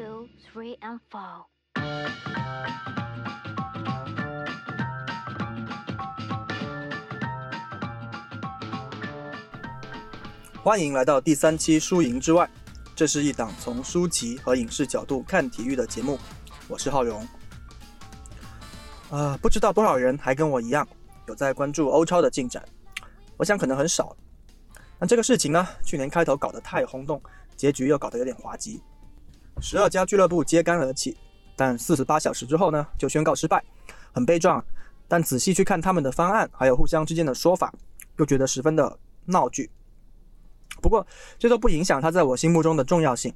two, three, and four. 欢迎来到第三期《输赢之外》，这是一档从书籍和影视角度看体育的节目。我是浩荣。呃，不知道多少人还跟我一样有在关注欧超的进展，我想可能很少。那这个事情呢，去年开头搞得太轰动，结局又搞得有点滑稽。十二家俱乐部揭竿而起，但四十八小时之后呢，就宣告失败，很悲壮。但仔细去看他们的方案，还有互相之间的说法，又觉得十分的闹剧。不过这都不影响他在我心目中的重要性。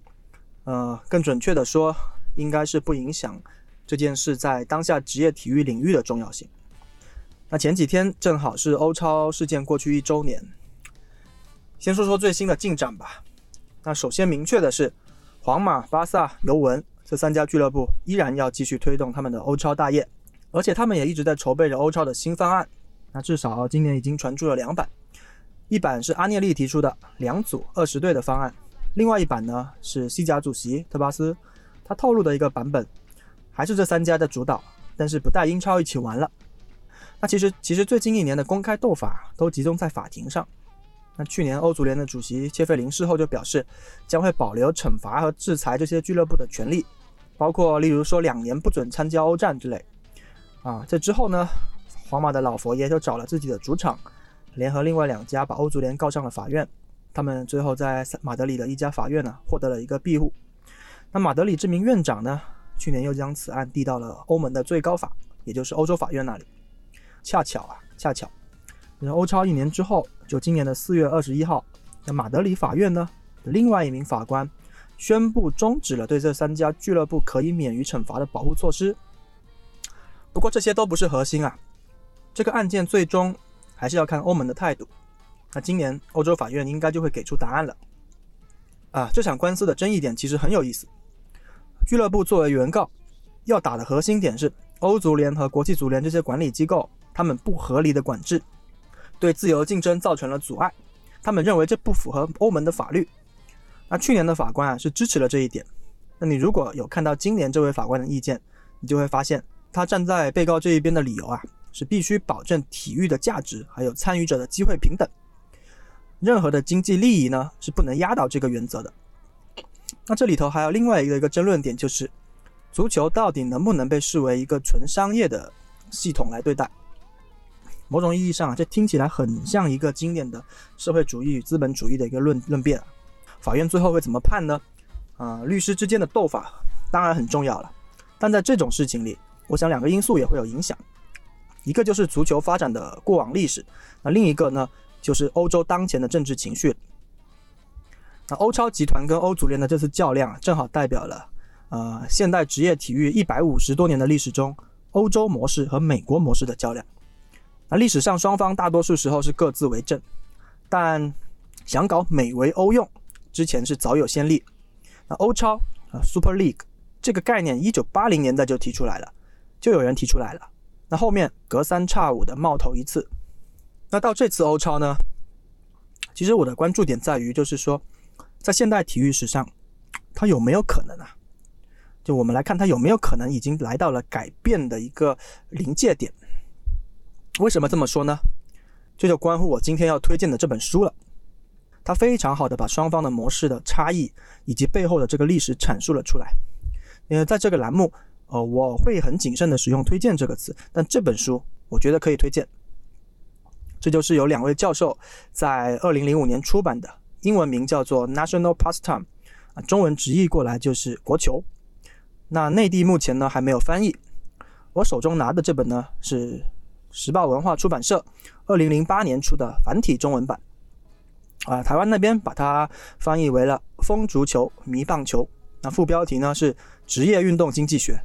呃，更准确的说，应该是不影响这件事在当下职业体育领域的重要性。那前几天正好是欧超事件过去一周年，先说说最新的进展吧。那首先明确的是，皇马、巴萨、尤文这三家俱乐部依然要继续推动他们的欧超大业，而且他们也一直在筹备着欧超的新方案。那至少今年已经传出了两版。一版是阿涅利提出的两组二十队的方案，另外一版呢是西甲主席特巴斯他透露的一个版本，还是这三家的主导，但是不带英超一起玩了。那其实其实最近一年的公开斗法都集中在法庭上。那去年欧足联的主席切费林事后就表示，将会保留惩罚和制裁这些俱乐部的权利，包括例如说两年不准参加欧战之类。啊，这之后呢，皇马的老佛爷就找了自己的主场。联合另外两家把欧足联告上了法院，他们最后在马德里的一家法院呢获得了一个庇护。那马德里这名院长呢，去年又将此案递到了欧盟的最高法，也就是欧洲法院那里。恰巧啊，恰巧，欧超一年之后，就今年的四月二十一号，那马德里法院呢另外一名法官宣布终止了对这三家俱乐部可以免于惩罚的保护措施。不过这些都不是核心啊，这个案件最终。还是要看欧盟的态度。那今年欧洲法院应该就会给出答案了。啊，这场官司的争议点其实很有意思。俱乐部作为原告，要打的核心点是欧足联和国际足联这些管理机构，他们不合理的管制，对自由竞争造成了阻碍。他们认为这不符合欧盟的法律。那去年的法官啊是支持了这一点。那你如果有看到今年这位法官的意见，你就会发现他站在被告这一边的理由啊。是必须保证体育的价值，还有参与者的机会平等。任何的经济利益呢，是不能压倒这个原则的。那这里头还有另外一个一个争论点，就是足球到底能不能被视为一个纯商业的系统来对待？某种意义上啊，这听起来很像一个经典的社会主义与资本主义的一个论论辩。法院最后会怎么判呢？啊，律师之间的斗法当然很重要了，但在这种事情里，我想两个因素也会有影响。一个就是足球发展的过往历史，那另一个呢，就是欧洲当前的政治情绪。那欧超集团跟欧足联的这次较量，正好代表了，呃，现代职业体育一百五十多年的历史中，欧洲模式和美国模式的较量。那历史上双方大多数时候是各自为政，但想搞美为欧用，之前是早有先例。那欧超啊，Super League 这个概念，一九八零年代就提出来了，就有人提出来了。那后面隔三差五的冒头一次，那到这次欧超呢？其实我的关注点在于，就是说，在现代体育史上，它有没有可能啊？就我们来看，它有没有可能已经来到了改变的一个临界点？为什么这么说呢？这就关乎我今天要推荐的这本书了。它非常好的把双方的模式的差异以及背后的这个历史阐述了出来。因为在这个栏目。呃，我会很谨慎的使用“推荐”这个词，但这本书我觉得可以推荐。这就是有两位教授在二零零五年出版的，英文名叫做《National Pastime》，啊，中文直译过来就是“国球”。那内地目前呢还没有翻译。我手中拿的这本呢是时报文化出版社二零零八年出的繁体中文版，啊，台湾那边把它翻译为了“风足球迷棒球”。那副标题呢是“职业运动经济学”。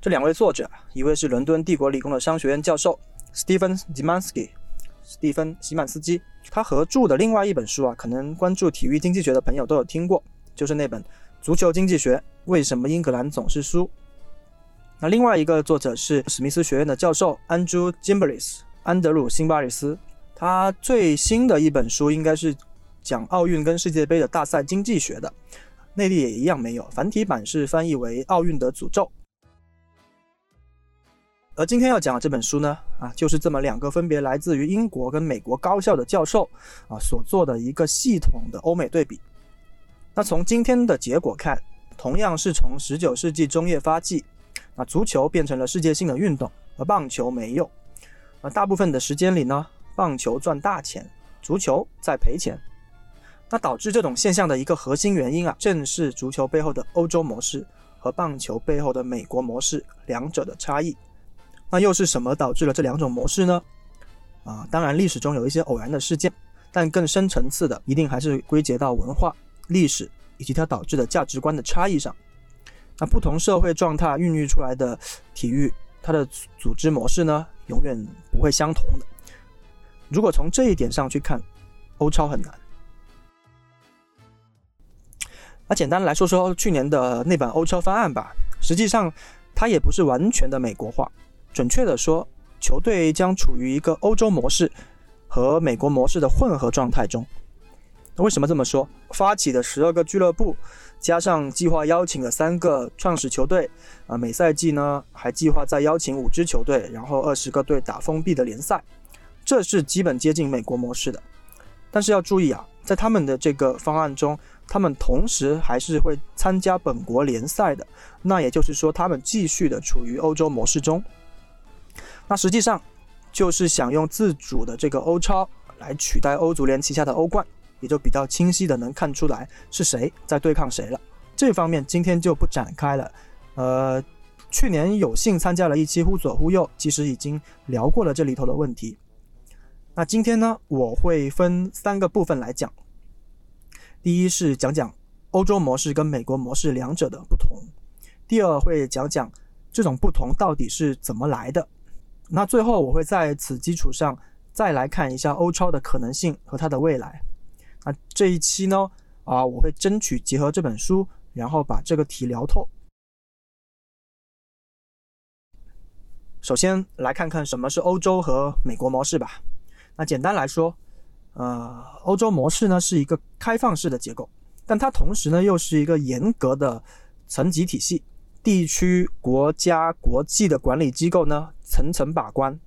这两位作者，一位是伦敦帝国理工的商学院教授 Stephen Zimansky，史蒂芬·西曼斯基，他合著的另外一本书啊，可能关注体育经济学的朋友都有听过，就是那本《足球经济学：为什么英格兰总是输》。那另外一个作者是史密斯学院的教授 Andrew gimbalis 安德鲁·辛巴里斯，他最新的一本书应该是讲奥运跟世界杯的大赛经济学的，内地也一样没有。繁体版是翻译为《奥运的诅咒》。而今天要讲的这本书呢，啊，就是这么两个分别来自于英国跟美国高校的教授啊所做的一个系统的欧美对比。那从今天的结果看，同样是从十九世纪中叶发迹，那足球变成了世界性的运动，而棒球没有。而大部分的时间里呢，棒球赚大钱，足球在赔钱。那导致这种现象的一个核心原因啊，正是足球背后的欧洲模式和棒球背后的美国模式两者的差异。那又是什么导致了这两种模式呢？啊，当然历史中有一些偶然的事件，但更深层次的一定还是归结到文化、历史以及它导致的价值观的差异上。那不同社会状态孕育出来的体育，它的组织模式呢，永远不会相同的。如果从这一点上去看，欧超很难。那简单来说说去年的那版欧超方案吧，实际上它也不是完全的美国化。准确的说，球队将处于一个欧洲模式和美国模式的混合状态中。为什么这么说？发起的十二个俱乐部，加上计划邀请的三个创始球队，啊，每赛季呢还计划再邀请五支球队，然后二十个队打封闭的联赛，这是基本接近美国模式的。但是要注意啊，在他们的这个方案中，他们同时还是会参加本国联赛的。那也就是说，他们继续的处于欧洲模式中。那实际上就是想用自主的这个欧超来取代欧足联旗下的欧冠，也就比较清晰的能看出来是谁在对抗谁了。这方面今天就不展开了。呃，去年有幸参加了一期忽左忽右，其实已经聊过了这里头的问题。那今天呢，我会分三个部分来讲。第一是讲讲欧洲模式跟美国模式两者的不同。第二会讲讲这种不同到底是怎么来的。那最后我会在此基础上再来看一下欧超的可能性和它的未来。那这一期呢，啊，我会争取结合这本书，然后把这个题聊透。首先来看看什么是欧洲和美国模式吧。那简单来说，呃，欧洲模式呢是一个开放式的结构，但它同时呢又是一个严格的层级体系。地区、国家、国际的管理机构呢，层层把关。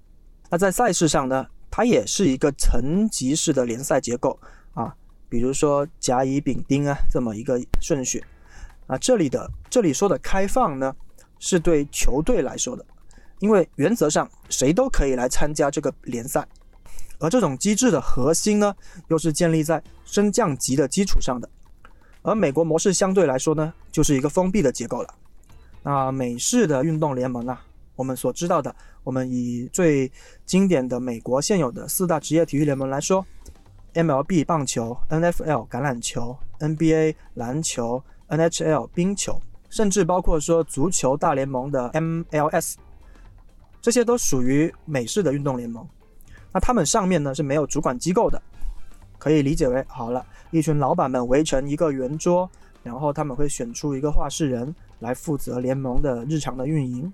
那在赛事上呢，它也是一个层级式的联赛结构啊，比如说甲、乙、丙、丁啊这么一个顺序。啊，这里的这里说的开放呢，是对球队来说的，因为原则上谁都可以来参加这个联赛。而这种机制的核心呢，又是建立在升降级的基础上的。而美国模式相对来说呢，就是一个封闭的结构了。那美式的运动联盟啊，我们所知道的，我们以最经典的美国现有的四大职业体育联盟来说，MLB 棒球、NFL 橄榄球、NBA 篮球、NHL 冰球，甚至包括说足球大联盟的 MLS，这些都属于美式的运动联盟。那他们上面呢是没有主管机构的，可以理解为好了，一群老板们围成一个圆桌，然后他们会选出一个话事人。来负责联盟的日常的运营。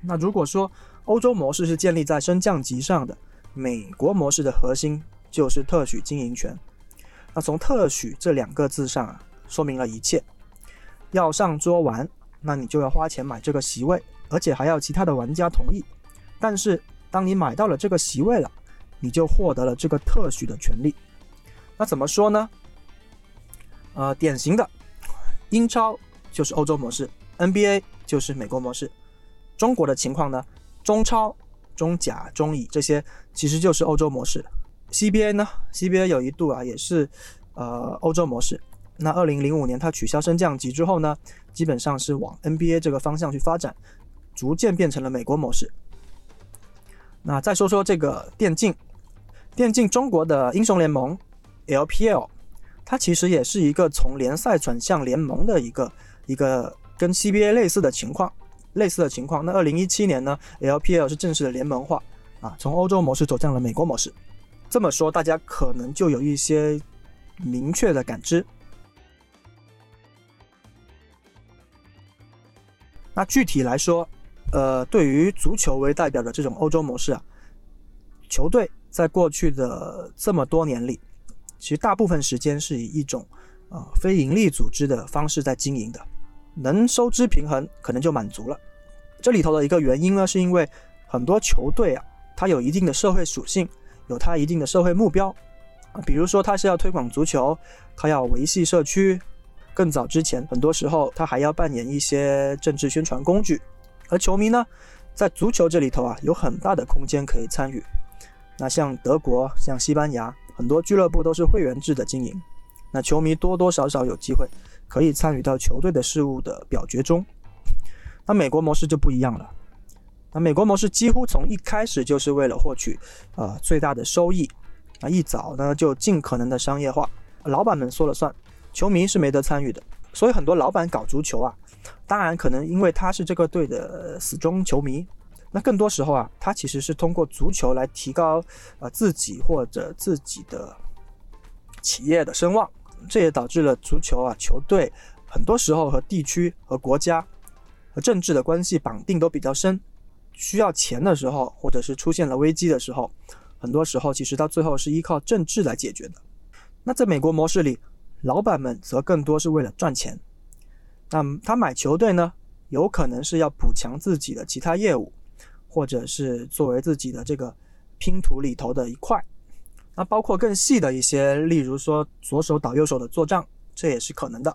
那如果说欧洲模式是建立在升降级上的，美国模式的核心就是特许经营权。那从特许这两个字上啊，说明了一切。要上桌玩，那你就要花钱买这个席位，而且还要其他的玩家同意。但是当你买到了这个席位了，你就获得了这个特许的权利。那怎么说呢？呃，典型的英超。就是欧洲模式，NBA 就是美国模式。中国的情况呢，中超、中甲、中乙这些其实就是欧洲模式。CBA 呢，CBA 有一度啊也是呃欧洲模式。那二零零五年它取消升降级之后呢，基本上是往 NBA 这个方向去发展，逐渐变成了美国模式。那再说说这个电竞，电竞中国的英雄联盟 LPL，它其实也是一个从联赛转向联盟的一个。一个跟 CBA 类似的情况，类似的情况。那二零一七年呢，LPL 是正式的联盟化啊，从欧洲模式走向了美国模式。这么说，大家可能就有一些明确的感知。那具体来说，呃，对于足球为代表的这种欧洲模式啊，球队在过去的这么多年里，其实大部分时间是以一种呃非盈利组织的方式在经营的，能收支平衡可能就满足了。这里头的一个原因呢，是因为很多球队啊，它有一定的社会属性，有它一定的社会目标啊，比如说它是要推广足球，它要维系社区。更早之前，很多时候它还要扮演一些政治宣传工具，而球迷呢，在足球这里头啊，有很大的空间可以参与。那像德国、像西班牙，很多俱乐部都是会员制的经营，那球迷多多少少有机会可以参与到球队的事务的表决中。那美国模式就不一样了，那美国模式几乎从一开始就是为了获取呃最大的收益，啊一早呢就尽可能的商业化，老板们说了算，球迷是没得参与的。所以很多老板搞足球啊，当然可能因为他是这个队的死忠球迷。那更多时候啊，他其实是通过足球来提高呃自己或者自己的企业的声望，这也导致了足球啊球队很多时候和地区和国家和政治的关系绑定都比较深，需要钱的时候或者是出现了危机的时候，很多时候其实到最后是依靠政治来解决的。那在美国模式里，老板们则更多是为了赚钱，那他买球队呢，有可能是要补强自己的其他业务。或者是作为自己的这个拼图里头的一块，那包括更细的一些，例如说左手倒右手的做账，这也是可能的。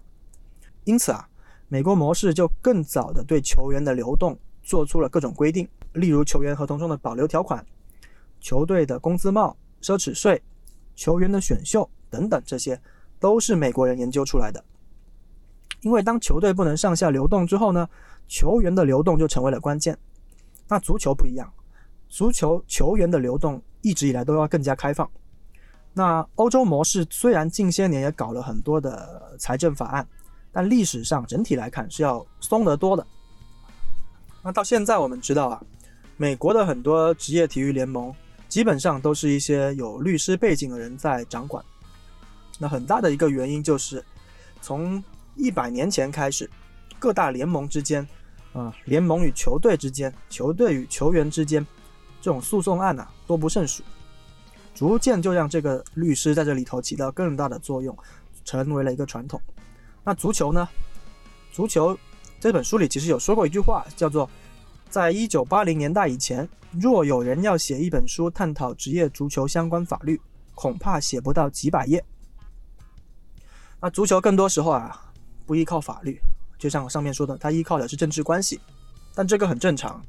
因此啊，美国模式就更早的对球员的流动做出了各种规定，例如球员合同中的保留条款、球队的工资帽、奢侈税、球员的选秀等等，这些都是美国人研究出来的。因为当球队不能上下流动之后呢，球员的流动就成为了关键。那足球不一样，足球球员的流动一直以来都要更加开放。那欧洲模式虽然近些年也搞了很多的财政法案，但历史上整体来看是要松得多的。那到现在我们知道啊，美国的很多职业体育联盟基本上都是一些有律师背景的人在掌管。那很大的一个原因就是，从一百年前开始，各大联盟之间。啊，联盟与球队之间，球队与球员之间，这种诉讼案呐多不胜数，逐渐就让这个律师在这里头起到更大的作用，成为了一个传统。那足球呢？足球这本书里其实有说过一句话，叫做“在一九八零年代以前，若有人要写一本书探讨职业足球相关法律，恐怕写不到几百页。”那足球更多时候啊，不依靠法律。就像我上面说的，它依靠的是政治关系，但这个很正常。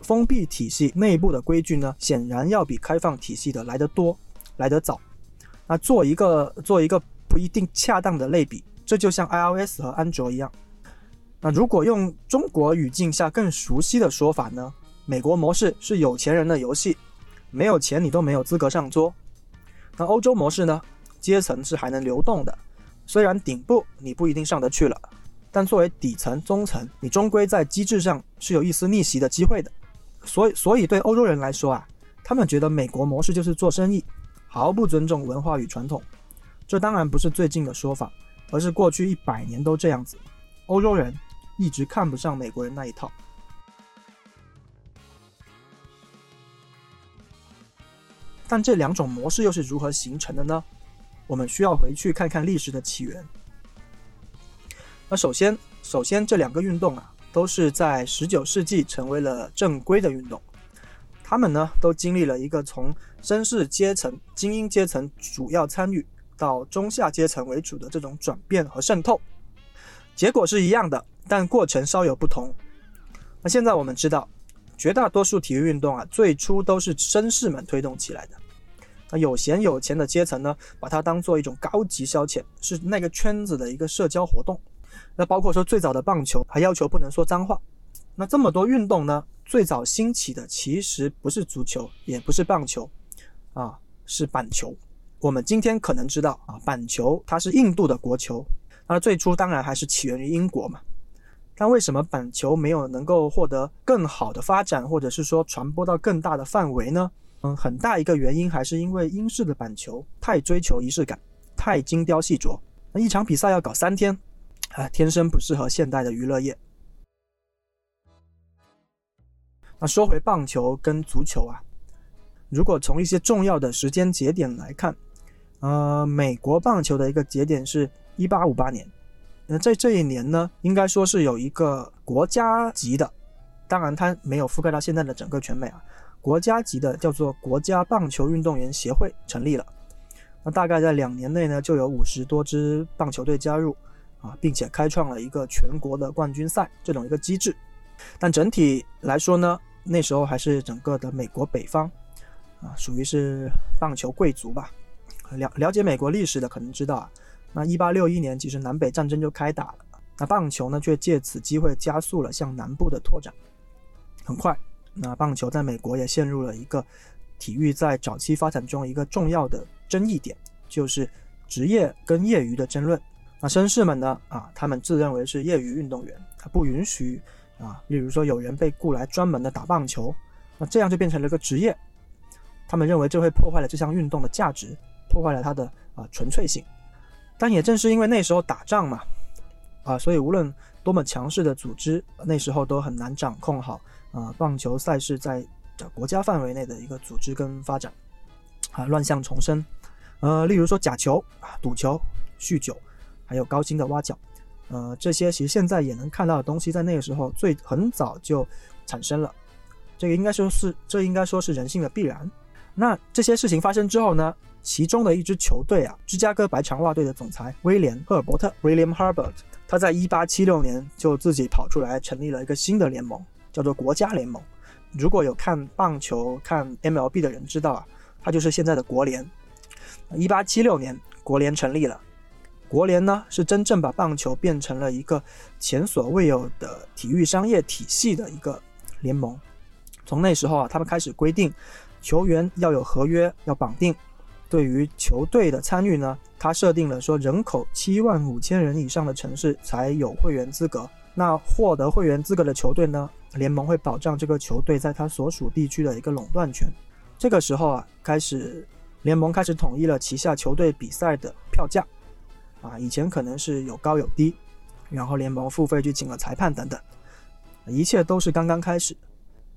封闭体系内部的规矩呢，显然要比开放体系的来得多，来得早。那做一个做一个不一定恰当的类比，这就像 iOS 和安卓一样。那如果用中国语境下更熟悉的说法呢，美国模式是有钱人的游戏，没有钱你都没有资格上桌。那欧洲模式呢，阶层是还能流动的，虽然顶部你不一定上得去了。但作为底层、中层，你终归在机制上是有一丝逆袭的机会的。所以，所以对欧洲人来说啊，他们觉得美国模式就是做生意，毫不尊重文化与传统。这当然不是最近的说法，而是过去一百年都这样子。欧洲人一直看不上美国人那一套。但这两种模式又是如何形成的呢？我们需要回去看看历史的起源。那首先，首先这两个运动啊，都是在十九世纪成为了正规的运动。他们呢，都经历了一个从绅士阶层、精英阶层主要参与到中下阶层为主的这种转变和渗透。结果是一样的，但过程稍有不同。那现在我们知道，绝大多数体育运动啊，最初都是绅士们推动起来的。那有闲有钱的阶层呢，把它当做一种高级消遣，是那个圈子的一个社交活动。那包括说最早的棒球还要求不能说脏话，那这么多运动呢？最早兴起的其实不是足球，也不是棒球，啊，是板球。我们今天可能知道啊，板球它是印度的国球，那最初当然还是起源于英国嘛。但为什么板球没有能够获得更好的发展，或者是说传播到更大的范围呢？嗯，很大一个原因还是因为英式的板球太追求仪式感，太精雕细琢，那一场比赛要搞三天。啊，天生不适合现代的娱乐业。那说回棒球跟足球啊，如果从一些重要的时间节点来看，呃，美国棒球的一个节点是一八五八年。那在这一年呢，应该说是有一个国家级的，当然它没有覆盖到现在的整个全美啊，国家级的叫做国家棒球运动员协会成立了。那大概在两年内呢，就有五十多支棒球队加入啊，并且开创了一个全国的冠军赛这种一个机制。但整体来说呢，那时候还是整个的美国北方啊，属于是棒球贵族吧。了了解美国历史的可能知道啊，那一八六一年其实南北战争就开打了，那棒球呢却借此机会加速了向南部的拓展。很快，那棒球在美国也陷入了一个体育在早期发展中一个重要的争议点，就是职业跟业余的争论。那绅士们呢啊，他们自认为是业余运动员，他不允许啊，例如说有人被雇来专门的打棒球，那这样就变成了一个职业，他们认为这会破坏了这项运动的价值。破坏了它的啊纯粹性，但也正是因为那时候打仗嘛，啊，所以无论多么强势的组织，那时候都很难掌控好啊棒球赛事在国家范围内的一个组织跟发展，啊乱象丛生，呃，例如说假球、赌球、酗酒，还有高薪的挖角，呃，这些其实现在也能看到的东西，在那个时候最很早就产生了，这个应该说是这应该说是人性的必然。那这些事情发生之后呢？其中的一支球队啊，芝加哥白长袜队的总裁威廉·赫尔伯特 （William Herbert），他在1876年就自己跑出来成立了一个新的联盟，叫做国家联盟。如果有看棒球、看 MLB 的人知道啊，它就是现在的国联。1876年，国联成立了。国联呢，是真正把棒球变成了一个前所未有的体育商业体系的一个联盟。从那时候啊，他们开始规定球员要有合约，要绑定。对于球队的参与呢，他设定了说人口七万五千人以上的城市才有会员资格。那获得会员资格的球队呢，联盟会保障这个球队在他所属地区的一个垄断权。这个时候啊，开始联盟开始统一了旗下球队比赛的票价。啊，以前可能是有高有低，然后联盟付费去请了裁判等等，一切都是刚刚开始。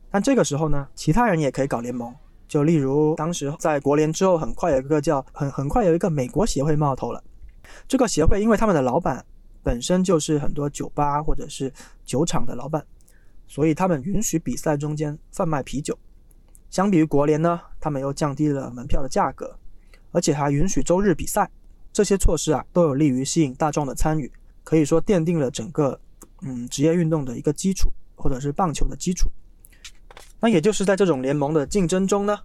但这个时候呢，其他人也可以搞联盟。就例如，当时在国联之后，很快有一个叫很很快有一个美国协会冒头了。这个协会因为他们的老板本身就是很多酒吧或者是酒厂的老板，所以他们允许比赛中间贩卖啤酒。相比于国联呢，他们又降低了门票的价格，而且还允许周日比赛。这些措施啊，都有利于吸引大众的参与，可以说奠定了整个嗯职业运动的一个基础，或者是棒球的基础。那也就是在这种联盟的竞争中呢，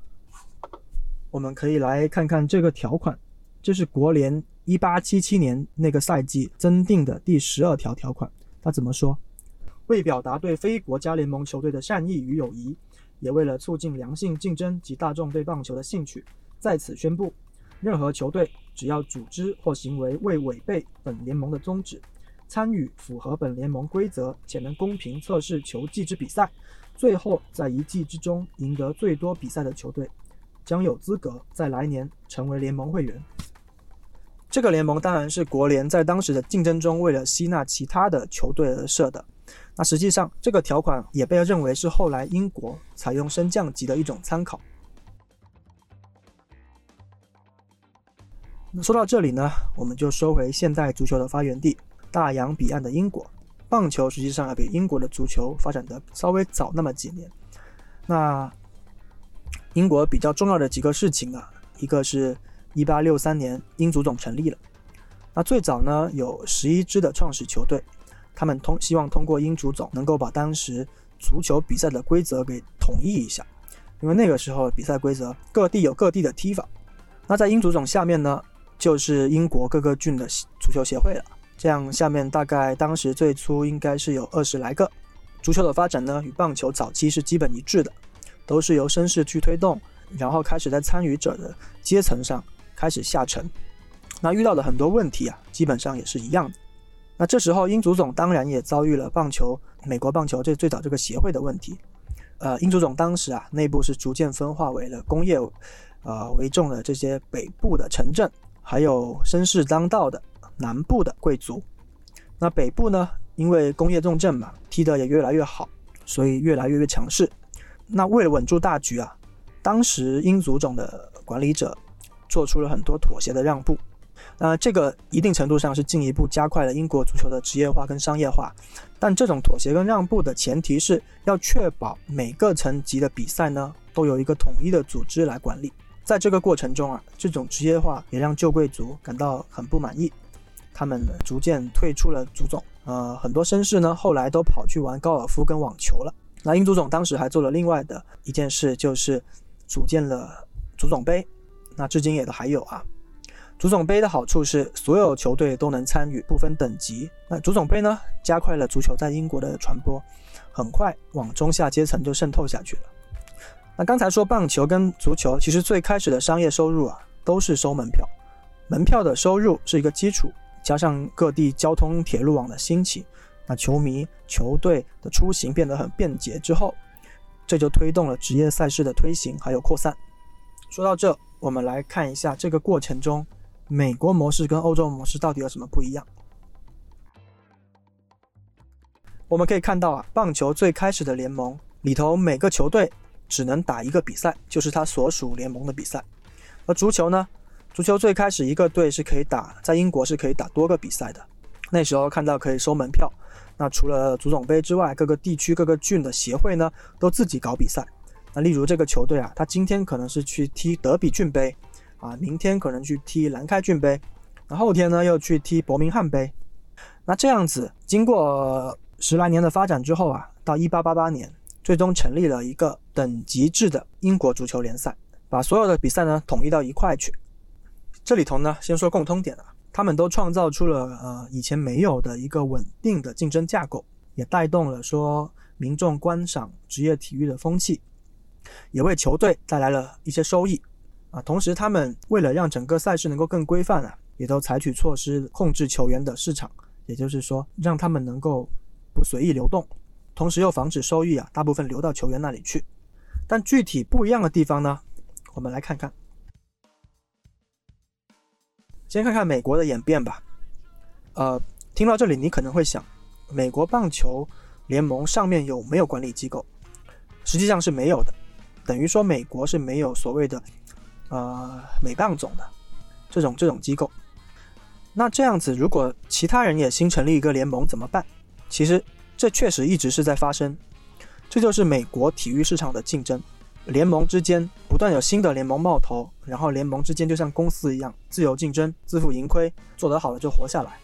我们可以来看看这个条款，这是国联一八七七年那个赛季增订的第十二条条款。他怎么说？为表达对非国家联盟球队的善意与友谊，也为了促进良性竞争及大众对棒球的兴趣，在此宣布，任何球队只要组织或行为未违背本联盟的宗旨，参与符合本联盟规则且能公平测试球技之比赛。最后，在一季之中赢得最多比赛的球队，将有资格在来年成为联盟会员。这个联盟当然是国联在当时的竞争中为了吸纳其他的球队而设的。那实际上，这个条款也被认为是后来英国采用升降级的一种参考。那说到这里呢，我们就说回现代足球的发源地——大洋彼岸的英国。棒球实际上要比英国的足球发展的稍微早那么几年。那英国比较重要的几个事情啊，一个是1863年英足总成立了。那最早呢有十一支的创始球队，他们通希望通过英足总能够把当时足球比赛的规则给统一一下，因为那个时候比赛规则各地有各地的踢法。那在英足总下面呢，就是英国各个郡的足球协会了。这样，下面大概当时最初应该是有二十来个。足球的发展呢，与棒球早期是基本一致的，都是由绅士去推动，然后开始在参与者的阶层上开始下沉。那遇到的很多问题啊，基本上也是一样的。那这时候，英足总当然也遭遇了棒球美国棒球这最早这个协会的问题。呃，英足总当时啊，内部是逐渐分化为了工业，呃为重的这些北部的城镇，还有绅士当道的。南部的贵族，那北部呢？因为工业重镇嘛，踢得也越来越好，所以越来越越强势。那为了稳住大局啊，当时英足总的管理者做出了很多妥协的让步。那这个一定程度上是进一步加快了英国足球的职业化跟商业化，但这种妥协跟让步的前提是要确保每个层级的比赛呢都有一个统一的组织来管理。在这个过程中啊，这种职业化也让旧贵族感到很不满意，他们逐渐退出了足总。呃，很多绅士呢后来都跑去玩高尔夫跟网球了。那英足总当时还做了另外的一件事，就是组建了足总杯，那至今也都还有啊。足总杯的好处是所有球队都能参与，不分等级。那足总杯呢，加快了足球在英国的传播，很快往中下阶层就渗透下去了。那刚才说棒球跟足球，其实最开始的商业收入啊，都是收门票，门票的收入是一个基础，加上各地交通铁路网的兴起，那球迷球队的出行变得很便捷之后，这就推动了职业赛事的推行还有扩散。说到这，我们来看一下这个过程中。美国模式跟欧洲模式到底有什么不一样？我们可以看到啊，棒球最开始的联盟里头，每个球队只能打一个比赛，就是他所属联盟的比赛。而足球呢，足球最开始一个队是可以打，在英国是可以打多个比赛的。那时候看到可以收门票，那除了足总杯之外，各个地区、各个郡的协会呢，都自己搞比赛。那例如这个球队啊，他今天可能是去踢德比郡杯。啊，明天可能去踢兰开郡杯，那后天呢又去踢伯明翰杯。那这样子，经过十来年的发展之后啊，到一八八八年，最终成立了一个等级制的英国足球联赛，把所有的比赛呢统一到一块去。这里头呢，先说共通点啊，他们都创造出了呃以前没有的一个稳定的竞争架构，也带动了说民众观赏职业体育的风气，也为球队带来了一些收益。啊，同时他们为了让整个赛事能够更规范啊，也都采取措施控制球员的市场，也就是说让他们能够不随意流动，同时又防止收益啊大部分流到球员那里去。但具体不一样的地方呢，我们来看看。先看看美国的演变吧。呃，听到这里你可能会想，美国棒球联盟上面有没有管理机构？实际上是没有的，等于说美国是没有所谓的。呃，美棒总的这种这种机构，那这样子，如果其他人也新成立一个联盟怎么办？其实这确实一直是在发生，这就是美国体育市场的竞争，联盟之间不断有新的联盟冒头，然后联盟之间就像公司一样自由竞争，自负盈亏，做得好了就活下来。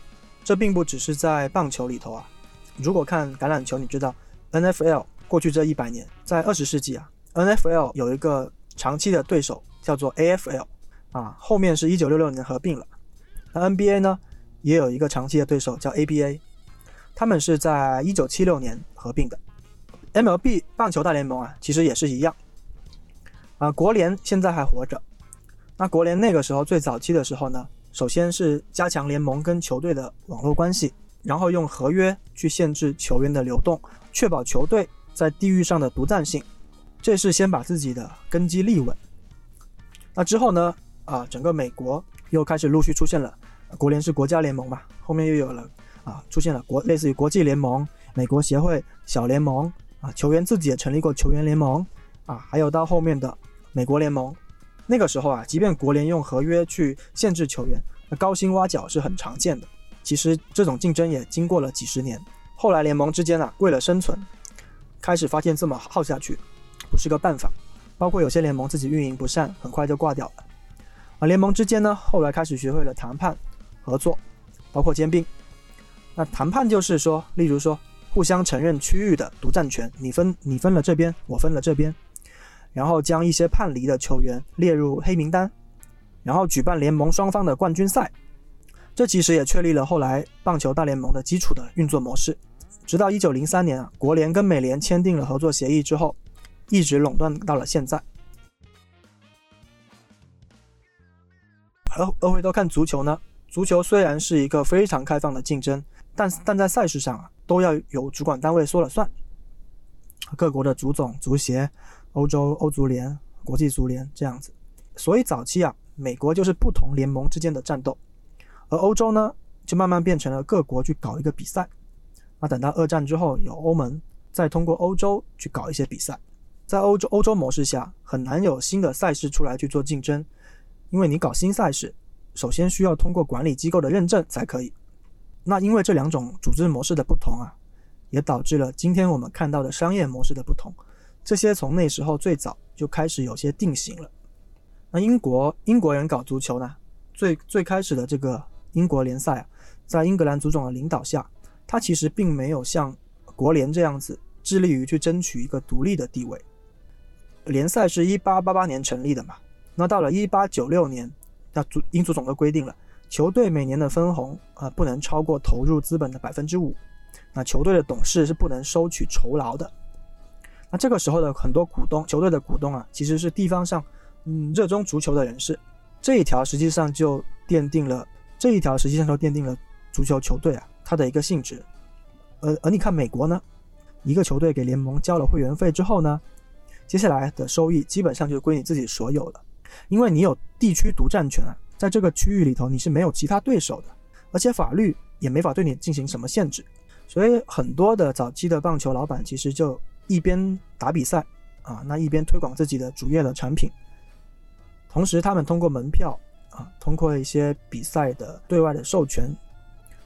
这并不只是在棒球里头啊，如果看橄榄球，你知道 NFL 过去这一百年，在二十世纪啊，NFL 有一个长期的对手。叫做 AFL 啊，后面是一九六六年合并了。那 NBA 呢，也有一个长期的对手叫 ABA，他们是在一九七六年合并的。MLB 棒球大联盟啊，其实也是一样。啊，国联现在还活着。那国联那个时候最早期的时候呢，首先是加强联盟跟球队的网络关系，然后用合约去限制球员的流动，确保球队在地域上的独占性。这是先把自己的根基立稳。那之后呢？啊，整个美国又开始陆续出现了国联是国家联盟嘛，后面又有了啊，出现了国类似于国际联盟、美国协会、小联盟啊，球员自己也成立过球员联盟啊，还有到后面的美国联盟。那个时候啊，即便国联用合约去限制球员，那高薪挖角是很常见的。其实这种竞争也经过了几十年，后来联盟之间啊，为了生存，开始发现这么耗下去不是个办法。包括有些联盟自己运营不善，很快就挂掉了。而联盟之间呢，后来开始学会了谈判、合作，包括兼并。那谈判就是说，例如说，互相承认区域的独占权，你分你分了这边，我分了这边，然后将一些叛离的球员列入黑名单，然后举办联盟双方的冠军赛。这其实也确立了后来棒球大联盟的基础的运作模式。直到一九零三年啊，国联跟美联签订了合作协议之后。一直垄断到了现在。而而回头看足球呢？足球虽然是一个非常开放的竞争，但但在赛事上啊，都要有主管单位说了算。各国的足总、足协、欧洲欧足联、国际足联这样子。所以早期啊，美国就是不同联盟之间的战斗，而欧洲呢，就慢慢变成了各国去搞一个比赛。那等到二战之后有欧盟，再通过欧洲去搞一些比赛。在欧洲欧洲模式下，很难有新的赛事出来去做竞争，因为你搞新赛事，首先需要通过管理机构的认证才可以。那因为这两种组织模式的不同啊，也导致了今天我们看到的商业模式的不同。这些从那时候最早就开始有些定型了。那英国英国人搞足球呢，最最开始的这个英国联赛啊，在英格兰足总的领导下，它其实并没有像国联这样子致力于去争取一个独立的地位。联赛是一八八八年成立的嘛，那到了一八九六年，那足英足总的规定了，球队每年的分红啊不能超过投入资本的百分之五，那球队的董事是不能收取酬劳的。那这个时候的很多股东，球队的股东啊，其实是地方上。嗯，热衷足球的人士，这一条实际上就奠定了这一条实际上就奠定了足球球队啊它的一个性质。而而你看美国呢，一个球队给联盟交了会员费之后呢，接下来的收益基本上就归你自己所有了，因为你有地区独占权啊，在这个区域里头你是没有其他对手的，而且法律也没法对你进行什么限制，所以很多的早期的棒球老板其实就一边打比赛啊，那一边推广自己的主业的产品。同时，他们通过门票啊，通过一些比赛的对外的授权，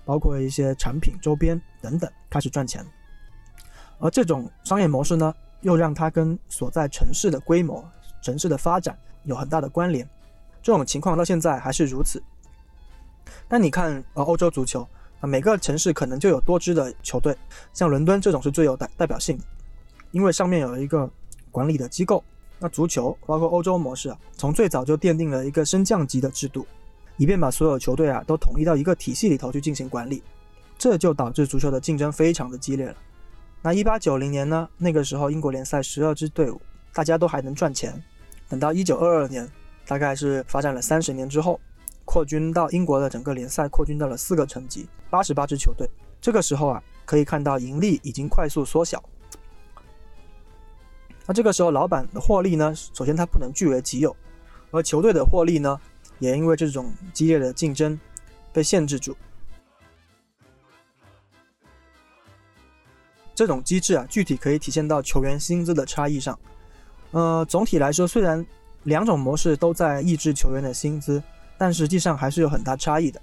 包括一些产品周边等等，开始赚钱。而这种商业模式呢，又让它跟所在城市的规模、城市的发展有很大的关联。这种情况到现在还是如此。但你看，呃，欧洲足球啊，每个城市可能就有多支的球队，像伦敦这种是最有代代表性的，因为上面有一个管理的机构。那足球包括欧洲模式啊，从最早就奠定了一个升降级的制度，以便把所有球队啊都统一到一个体系里头去进行管理，这就导致足球的竞争非常的激烈了。那一八九零年呢，那个时候英国联赛十二支队伍，大家都还能赚钱。等到一九二二年，大概是发展了三十年之后，扩军到英国的整个联赛扩军到了四个层级，八十八支球队。这个时候啊，可以看到盈利已经快速缩小。那这个时候，老板的获利呢？首先，他不能据为己有，而球队的获利呢，也因为这种激烈的竞争被限制住。这种机制啊，具体可以体现到球员薪资的差异上。呃，总体来说，虽然两种模式都在抑制球员的薪资，但实际上还是有很大差异的。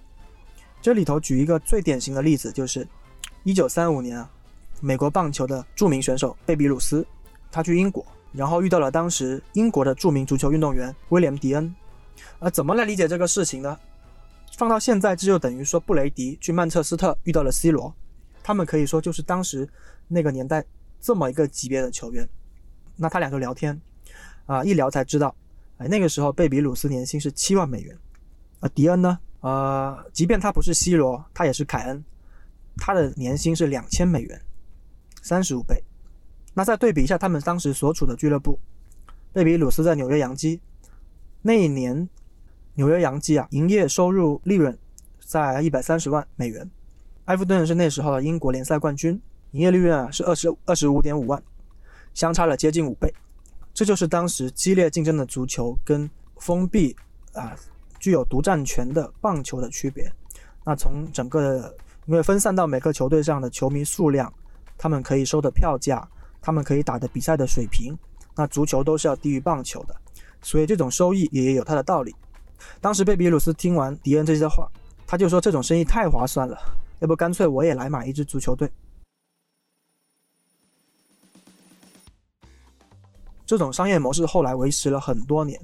这里头举一个最典型的例子，就是一九三五年啊，美国棒球的著名选手贝比鲁斯。他去英国，然后遇到了当时英国的著名足球运动员威廉·迪恩。呃，怎么来理解这个事情呢？放到现在，这就等于说布雷迪去曼彻斯特遇到了 C 罗，他们可以说就是当时那个年代这么一个级别的球员。那他俩就聊天，啊，一聊才知道，哎，那个时候贝比鲁斯年薪是七万美元，啊，迪恩呢，呃，即便他不是 C 罗，他也是凯恩，他的年薪是两千美元，三十五倍。那再对比一下他们当时所处的俱乐部，贝比鲁斯在纽约洋基那一年，纽约洋基啊，营业收入利润在一百三十万美元。埃弗顿是那时候的英国联赛冠军，营业利润啊是二十二十五点五万，相差了接近五倍。这就是当时激烈竞争的足球跟封闭啊具有独占权的棒球的区别。那从整个因为分散到每个球队上的球迷数量，他们可以收的票价。他们可以打的比赛的水平，那足球都是要低于棒球的，所以这种收益也有它的道理。当时贝比鲁斯听完迪恩这些话，他就说这种生意太划算了，要不干脆我也来买一支足球队。这种商业模式后来维持了很多年，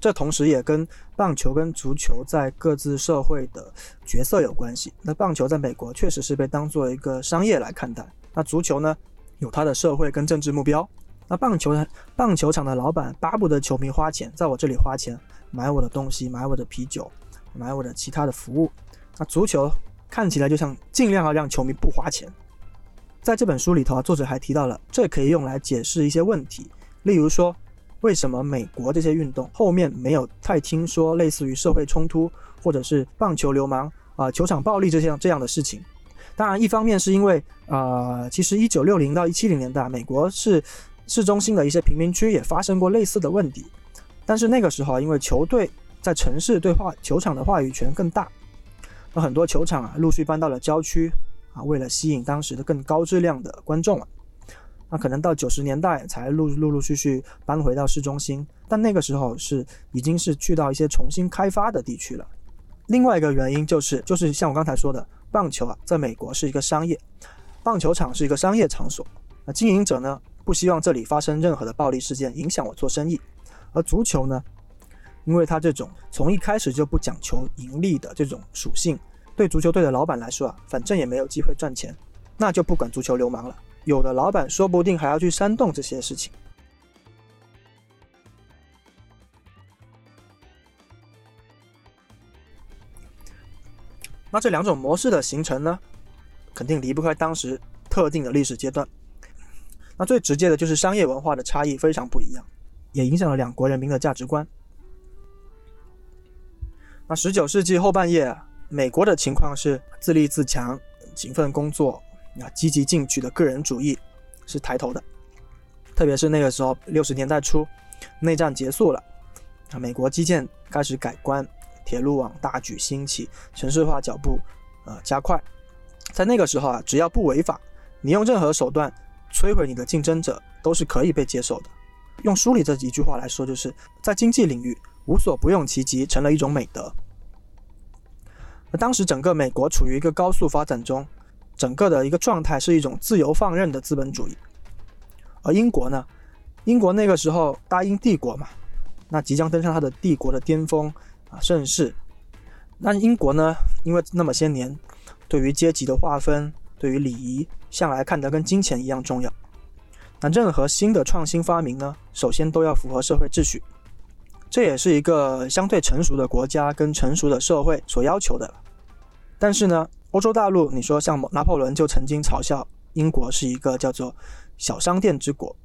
这同时也跟棒球跟足球在各自社会的角色有关系。那棒球在美国确实是被当做一个商业来看待，那足球呢？有他的社会跟政治目标。那棒球的棒球场的老板巴不得球迷花钱，在我这里花钱买我的东西，买我的啤酒，买我的其他的服务。那足球看起来就像尽量要让球迷不花钱。在这本书里头啊，作者还提到了，这可以用来解释一些问题，例如说，为什么美国这些运动后面没有太听说类似于社会冲突或者是棒球流氓啊、球场暴力这些这样的事情。当然，一方面是因为，呃，其实一九六零到一七零年代，美国是市中心的一些贫民区也发生过类似的问题。但是那个时候，因为球队在城市对话球场的话语权更大，那很多球场啊陆续搬到了郊区啊，为了吸引当时的更高质量的观众啊。那可能到九十年代才陆陆陆续续搬回到市中心，但那个时候是已经是去到一些重新开发的地区了。另外一个原因就是，就是像我刚才说的，棒球啊，在美国是一个商业，棒球场是一个商业场所，那经营者呢不希望这里发生任何的暴力事件影响我做生意，而足球呢，因为它这种从一开始就不讲求盈利的这种属性，对足球队的老板来说啊，反正也没有机会赚钱，那就不管足球流氓了。有的老板说不定还要去煽动这些事情。那这两种模式的形成呢，肯定离不开当时特定的历史阶段。那最直接的就是商业文化的差异非常不一样，也影响了两国人民的价值观。那十九世纪后半叶，美国的情况是自立自强、勤奋工作。啊，积极进取的个人主义是抬头的，特别是那个时候，六十年代初，内战结束了，啊，美国基建开始改观，铁路网大举兴起，城市化脚步呃加快，在那个时候啊，只要不违法，你用任何手段摧毁你的竞争者都是可以被接受的。用书里这几句话来说，就是在经济领域无所不用其极成了一种美德。那当时整个美国处于一个高速发展中。整个的一个状态是一种自由放任的资本主义，而英国呢，英国那个时候大英帝国嘛，那即将登上它的帝国的巅峰啊盛世。那英国呢，因为那么些年，对于阶级的划分，对于礼仪，向来看得跟金钱一样重要。那任何新的创新发明呢，首先都要符合社会秩序，这也是一个相对成熟的国家跟成熟的社会所要求的。但是呢。欧洲大陆，你说像拿破仑就曾经嘲笑英国是一个叫做“小商店之国”，